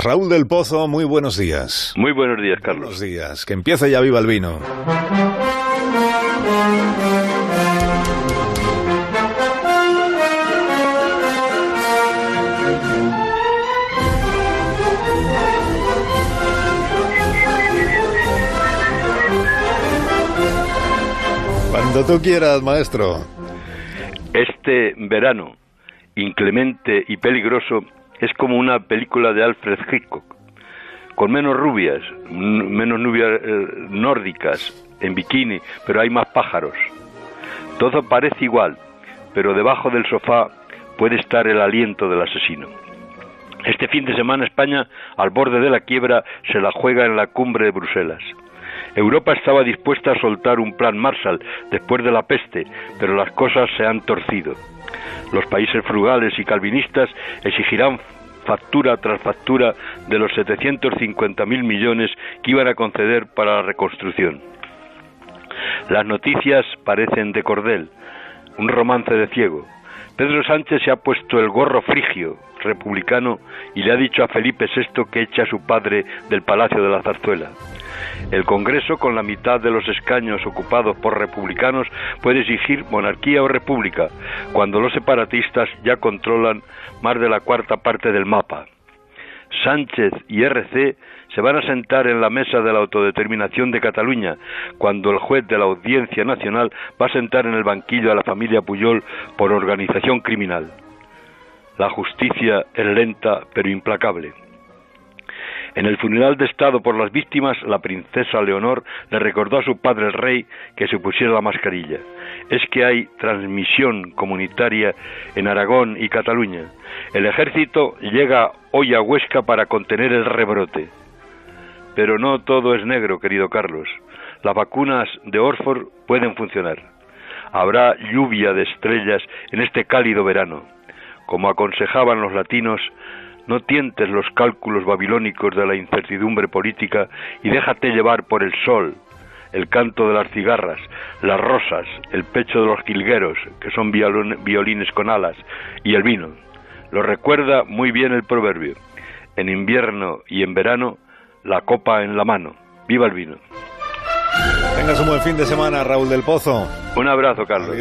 Raúl del Pozo, muy buenos días. Muy buenos días, Carlos. Buenos días. Que empiece ya viva el vino. Cuando tú quieras, maestro. Este verano, inclemente y peligroso, es como una película de Alfred Hitchcock, con menos rubias, menos nubias eh, nórdicas, en bikini, pero hay más pájaros. Todo parece igual, pero debajo del sofá puede estar el aliento del asesino. Este fin de semana España, al borde de la quiebra, se la juega en la cumbre de Bruselas. Europa estaba dispuesta a soltar un plan Marshall después de la peste, pero las cosas se han torcido. Los países frugales y calvinistas exigirán factura tras factura de los 750.000 millones que iban a conceder para la reconstrucción. Las noticias parecen de cordel, un romance de ciego. Pedro Sánchez se ha puesto el gorro frigio republicano y le ha dicho a Felipe VI que eche a su padre del Palacio de la Zarzuela. El Congreso, con la mitad de los escaños ocupados por republicanos, puede exigir monarquía o república, cuando los separatistas ya controlan más de la cuarta parte del mapa. Sánchez y RC se van a sentar en la mesa de la autodeterminación de Cataluña, cuando el juez de la Audiencia Nacional va a sentar en el banquillo a la familia Puyol por organización criminal. La justicia es lenta pero implacable. En el funeral de Estado por las víctimas, la princesa Leonor le recordó a su padre el rey que se pusiera la mascarilla. Es que hay transmisión comunitaria en Aragón y Cataluña. El ejército llega hoy a Huesca para contener el rebrote. Pero no todo es negro, querido Carlos. Las vacunas de Orford pueden funcionar. Habrá lluvia de estrellas en este cálido verano. Como aconsejaban los latinos, no tientes los cálculos babilónicos de la incertidumbre política y déjate llevar por el sol, el canto de las cigarras, las rosas, el pecho de los jilgueros, que son violines con alas, y el vino. Lo recuerda muy bien el proverbio. En invierno y en verano, la copa en la mano. ¡Viva el vino! Tengas un buen fin de semana, Raúl del Pozo. Un abrazo, Carlos.